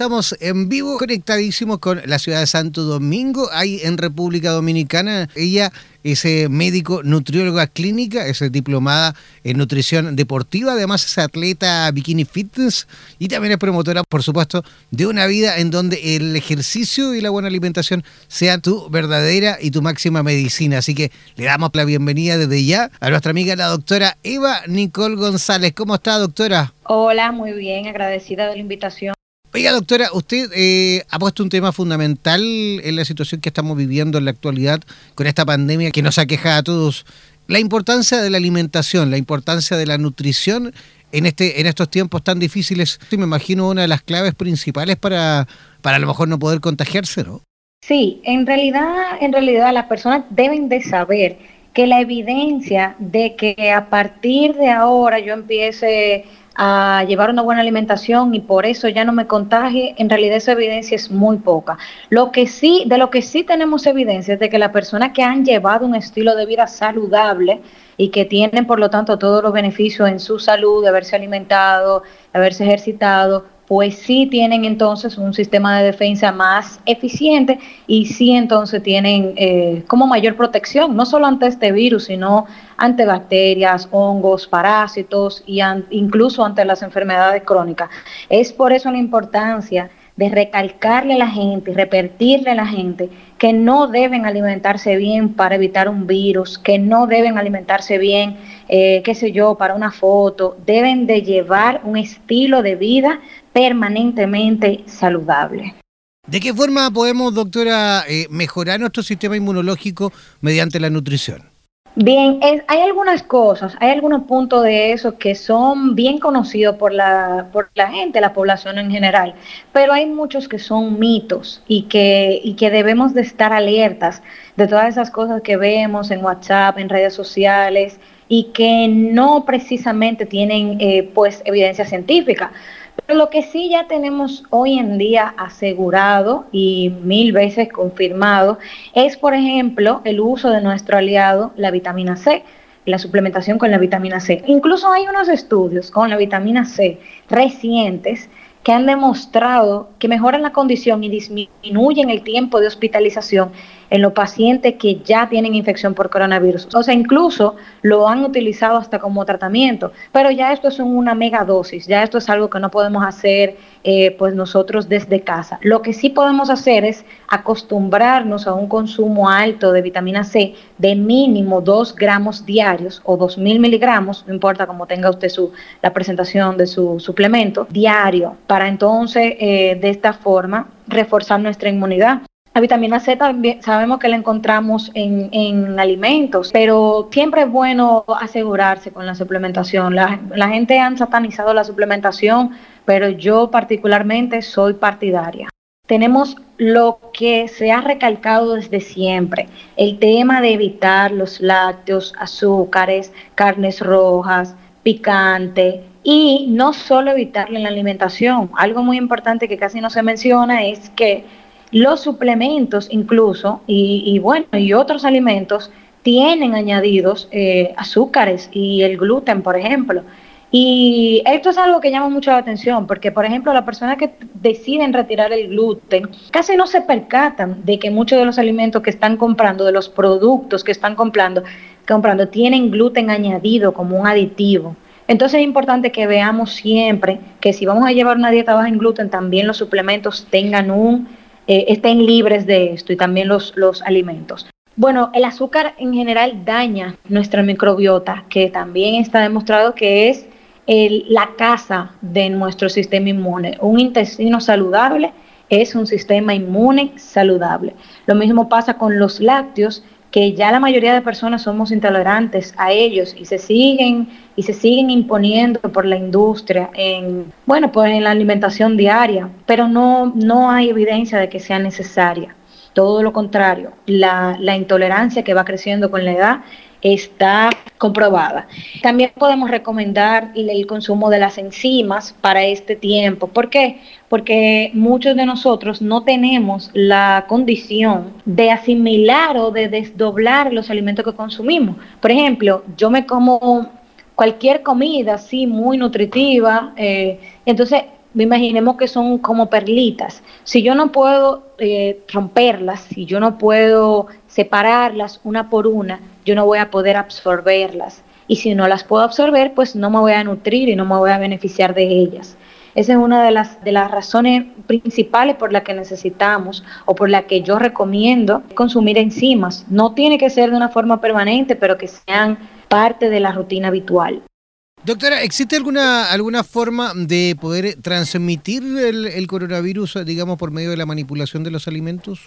estamos en vivo, conectadísimos con la ciudad de Santo Domingo, ahí en República Dominicana. Ella es eh, médico nutrióloga clínica, es diplomada en nutrición deportiva, además es atleta bikini fitness y también es promotora, por supuesto, de una vida en donde el ejercicio y la buena alimentación sea tu verdadera y tu máxima medicina. Así que le damos la bienvenida desde ya a nuestra amiga la doctora Eva Nicole González. ¿Cómo está, doctora? Hola, muy bien, agradecida de la invitación. Oiga, doctora, usted eh, ha puesto un tema fundamental en la situación que estamos viviendo en la actualidad con esta pandemia que nos aqueja a todos. La importancia de la alimentación, la importancia de la nutrición en, este, en estos tiempos tan difíciles. Me imagino una de las claves principales para, para a lo mejor no poder contagiarse, ¿no? Sí, en realidad, en realidad las personas deben de saber que la evidencia de que a partir de ahora yo empiece a llevar una buena alimentación y por eso ya no me contagie, en realidad esa evidencia es muy poca. Lo que sí, de lo que sí tenemos evidencia es de que las personas que han llevado un estilo de vida saludable y que tienen por lo tanto todos los beneficios en su salud, de haberse alimentado, de haberse ejercitado, pues sí tienen entonces un sistema de defensa más eficiente y sí entonces tienen eh, como mayor protección, no solo ante este virus, sino ante bacterias, hongos, parásitos y incluso ante las enfermedades crónicas. Es por eso la importancia de recalcarle a la gente, repetirle a la gente que no deben alimentarse bien para evitar un virus, que no deben alimentarse bien, eh, qué sé yo, para una foto, deben de llevar un estilo de vida permanentemente saludable. ¿De qué forma podemos, doctora, eh, mejorar nuestro sistema inmunológico mediante la nutrición? Bien, hay algunas cosas, hay algunos puntos de eso que son bien conocidos por la, por la gente, la población en general, pero hay muchos que son mitos y que, y que debemos de estar alertas de todas esas cosas que vemos en WhatsApp, en redes sociales y que no precisamente tienen eh, pues evidencia científica. Pero lo que sí ya tenemos hoy en día asegurado y mil veces confirmado es, por ejemplo, el uso de nuestro aliado, la vitamina C, la suplementación con la vitamina C. Incluso hay unos estudios con la vitamina C recientes que han demostrado que mejoran la condición y disminuyen el tiempo de hospitalización en los pacientes que ya tienen infección por coronavirus. O sea, incluso lo han utilizado hasta como tratamiento, pero ya esto es una megadosis, ya esto es algo que no podemos hacer eh, pues nosotros desde casa. Lo que sí podemos hacer es acostumbrarnos a un consumo alto de vitamina C de mínimo 2 gramos diarios o 2.000 miligramos, no importa cómo tenga usted su, la presentación de su suplemento, diario, para entonces eh, de esta forma reforzar nuestra inmunidad. La vitamina C también sabemos que la encontramos en, alimentos, pero siempre es bueno asegurarse con la suplementación. La, gente ha satanizado la suplementación, pero yo particularmente soy partidaria. Tenemos lo que se ha recalcado desde siempre, el tema de evitar los lácteos, azúcares, carnes rojas, picante, y no solo evitarle la alimentación. Algo muy importante que casi no se menciona es que los suplementos incluso y, bueno, y otros alimentos tienen añadidos eh, azúcares y el gluten, por ejemplo. Y esto es algo que llama mucho la atención, porque por ejemplo las personas que deciden retirar el gluten casi no se percatan de que muchos de los alimentos que están comprando, de los productos que están comprando, comprando tienen gluten añadido como un aditivo. Entonces es importante que veamos siempre que si vamos a llevar una dieta baja en gluten, también los suplementos tengan un eh, estén libres de esto y también los, los alimentos. Bueno, el azúcar en general daña nuestra microbiota, que también está demostrado que es la casa de nuestro sistema inmune. Un intestino saludable es un sistema inmune saludable. Lo mismo pasa con los lácteos, que ya la mayoría de personas somos intolerantes a ellos y se siguen y se siguen imponiendo por la industria en bueno pues en la alimentación diaria pero no no hay evidencia de que sea necesaria. Todo lo contrario la, la intolerancia que va creciendo con la edad está comprobada. También podemos recomendar el consumo de las enzimas para este tiempo. ¿Por qué? Porque muchos de nosotros no tenemos la condición de asimilar o de desdoblar los alimentos que consumimos. Por ejemplo, yo me como cualquier comida así muy nutritiva, eh, entonces imaginemos que son como perlitas. Si yo no puedo eh, romperlas, si yo no puedo separarlas una por una, yo no voy a poder absorberlas. Y si no las puedo absorber, pues no me voy a nutrir y no me voy a beneficiar de ellas. Esa es una de las, de las razones principales por las que necesitamos o por la que yo recomiendo consumir enzimas. No tiene que ser de una forma permanente, pero que sean parte de la rutina habitual. Doctora, ¿existe alguna, alguna forma de poder transmitir el, coronavirus, digamos, por medio de la manipulación de los alimentos?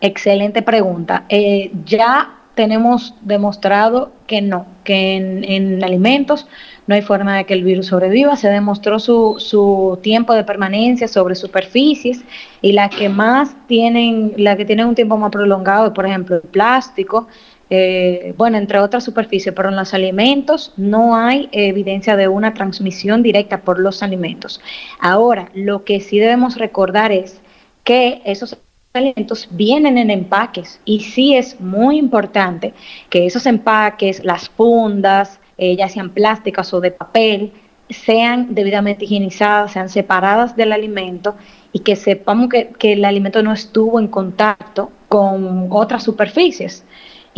Excelente pregunta. Eh, ya tenemos demostrado que no, que en, alimentos no hay forma de que el virus sobreviva. Se demostró su, su tiempo de permanencia sobre superficies y las que más tienen, la que tienen un tiempo más prolongado, por ejemplo, el plástico, eh, bueno, entre otras superficies, pero en los alimentos no hay evidencia de una transmisión directa por los alimentos. Ahora, lo que sí debemos recordar es que esos alimentos vienen en empaques y sí es muy importante que esos empaques, las fundas, eh, ya sean plásticas o de papel, sean debidamente higienizadas, sean separadas del alimento y que sepamos que el alimento no estuvo en contacto con otras superficies.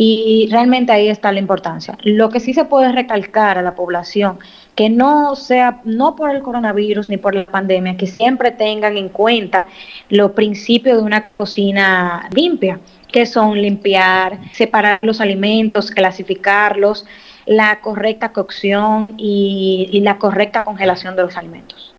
Y realmente ahí está la importancia. Lo que sí se puede recalcar a la población, que no sea, no por el coronavirus ni por la pandemia, que siempre tengan en cuenta los principios de una cocina limpia, que son limpiar, separar los alimentos, clasificarlos, la correcta cocción y, la correcta congelación de los alimentos.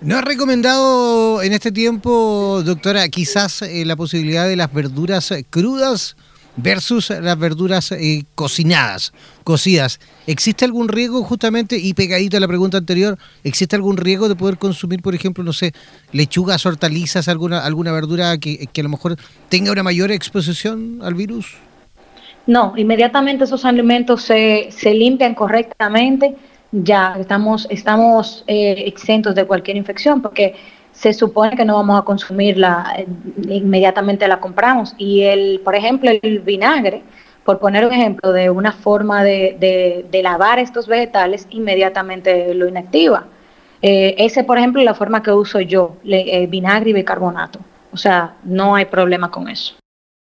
¿No ha recomendado en este tiempo, doctora, quizás eh, la posibilidad de las verduras crudas? Versus las verduras eh, cocinadas, cocidas. ¿Existe algún riesgo justamente, y pegadito a la pregunta anterior, ¿existe algún riesgo de poder consumir, por ejemplo, no sé, lechugas, hortalizas, alguna, alguna verdura que, que a lo mejor tenga una mayor exposición al virus? No, inmediatamente esos alimentos se, se limpian correctamente, ya estamos, estamos eh, exentos de cualquier infección, porque se supone que no vamos a consumirla, eh, inmediatamente la compramos. Y el, por ejemplo, el vinagre, por poner un ejemplo de una forma de, lavar estos vegetales, inmediatamente lo inactiva. Eh, ese, por ejemplo, es la forma que uso yo, eh, vinagre y bicarbonato. O sea, no hay problema con eso.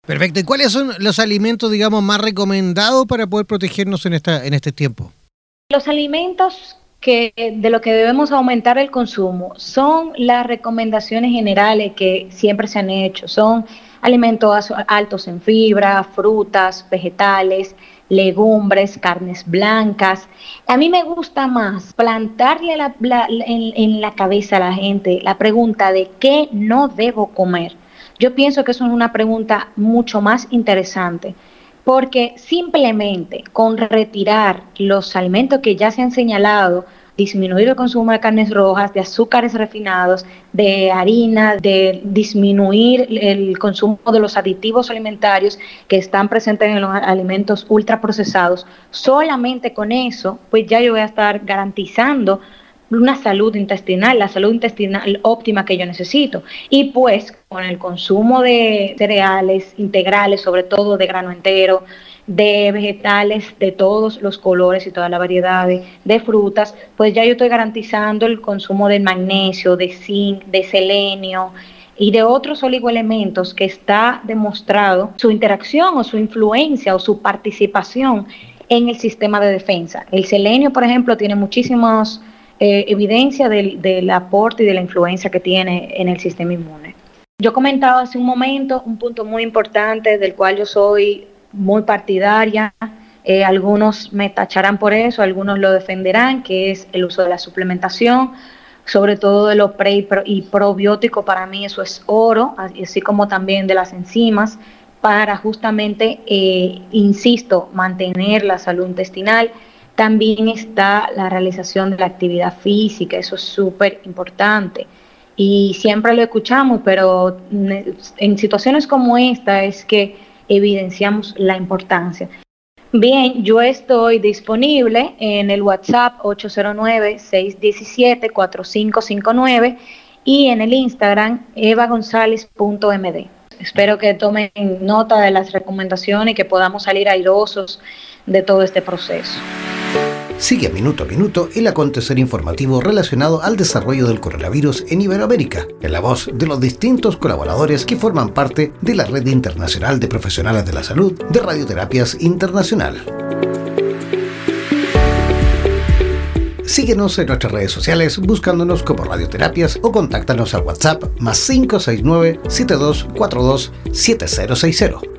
Perfecto. ¿Y cuáles son los alimentos, digamos, más recomendados para poder protegernos en, esta, en este tiempo? Los alimentos que de lo que debemos aumentar el consumo son las recomendaciones generales que siempre se han hecho. Son alimentos altos en fibra, frutas, vegetales, legumbres, carnes blancas. A mí me gusta más plantarle en, en la cabeza a la gente la pregunta de qué no debo comer. Yo pienso que eso es una pregunta mucho más interesante porque simplemente con retirar los alimentos que ya se han señalado, disminuir el consumo de carnes rojas, de azúcares refinados, de harina, de disminuir el consumo de los aditivos alimentarios que están presentes en los alimentos ultraprocesados, solamente con eso, pues ya yo voy a estar garantizando una salud intestinal, la salud intestinal óptima que yo necesito. Y pues con el consumo de cereales integrales, sobre todo de grano entero, de vegetales de todos los colores y toda la variedad de, frutas, pues ya yo estoy garantizando el consumo de magnesio, de zinc, de selenio y de otros oligoelementos que está demostrado su interacción o su influencia o su participación en el sistema de defensa. El selenio, por ejemplo, tiene muchísimas eh, evidencia del, del, aporte y de la influencia que tiene en el sistema inmune. Yo comentaba hace un momento un punto muy importante del cual yo soy muy partidaria, eh, algunos me tacharán por eso, algunos lo defenderán, que es el uso de la suplementación, sobre todo de los pre y probióticos, para mí eso es oro, así como también de las enzimas, para justamente, eh, insisto, mantener la salud intestinal también está la realización de la actividad física, eso es súper importante. Y siempre lo escuchamos, pero en situaciones como esta es que evidenciamos la importancia. Bien, yo estoy disponible en el WhatsApp 809-617-4559 y en el Instagram evagonzález.md. Espero que tomen nota de las recomendaciones y que podamos salir airosos de todo este proceso. Sigue minuto a minuto el acontecer informativo relacionado al desarrollo del coronavirus en Iberoamérica, en la voz de los distintos colaboradores que forman parte de la Red Internacional de Profesionales de la Salud de Radioterapias Internacional. Síguenos en nuestras redes sociales buscándonos como Radioterapias o contáctanos al WhatsApp más 569 7242 7060.